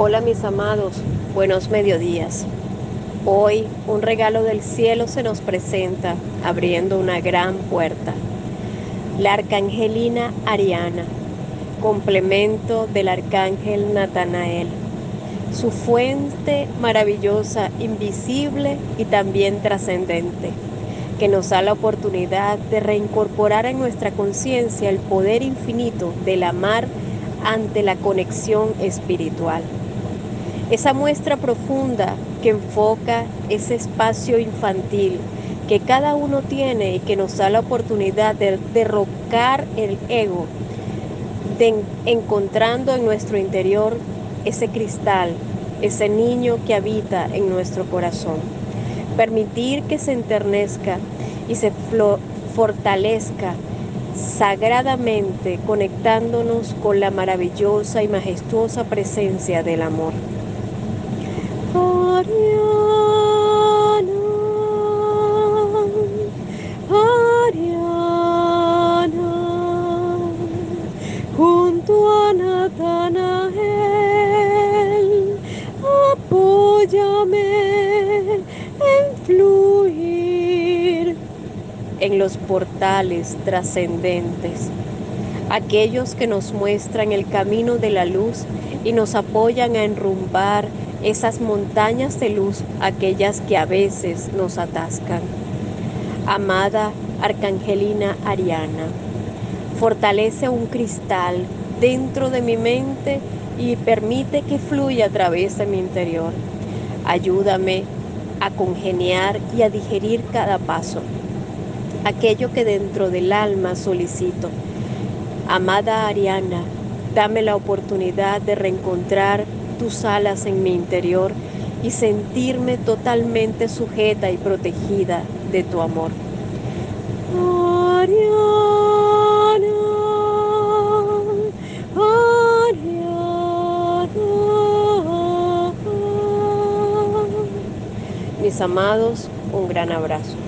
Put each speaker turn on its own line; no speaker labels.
Hola mis amados, buenos mediodías. Hoy un regalo del cielo se nos presenta abriendo una gran puerta. La arcangelina Ariana, complemento del arcángel Natanael. Su fuente maravillosa, invisible y también trascendente, que nos da la oportunidad de reincorporar en nuestra conciencia el poder infinito del amar ante la conexión espiritual esa muestra profunda que enfoca ese espacio infantil que cada uno tiene y que nos da la oportunidad de derrocar el ego, de encontrando en nuestro interior ese cristal, ese niño que habita en nuestro corazón. Permitir que se enternezca y se fortalezca sagradamente conectándonos con la maravillosa y majestuosa presencia del amor. En los portales trascendentes, aquellos que nos muestran el camino de la luz y nos apoyan a enrumbar esas montañas de luz, aquellas que a veces nos atascan. Amada Arcangelina Ariana, fortalece un cristal dentro de mi mente y permite que fluya a través de mi interior. Ayúdame a congeniar y a digerir cada paso, aquello que dentro del alma solicito. Amada Ariana, dame la oportunidad de reencontrar tus alas en mi interior y sentirme totalmente sujeta y protegida de tu amor. Mis amados, un gran abrazo.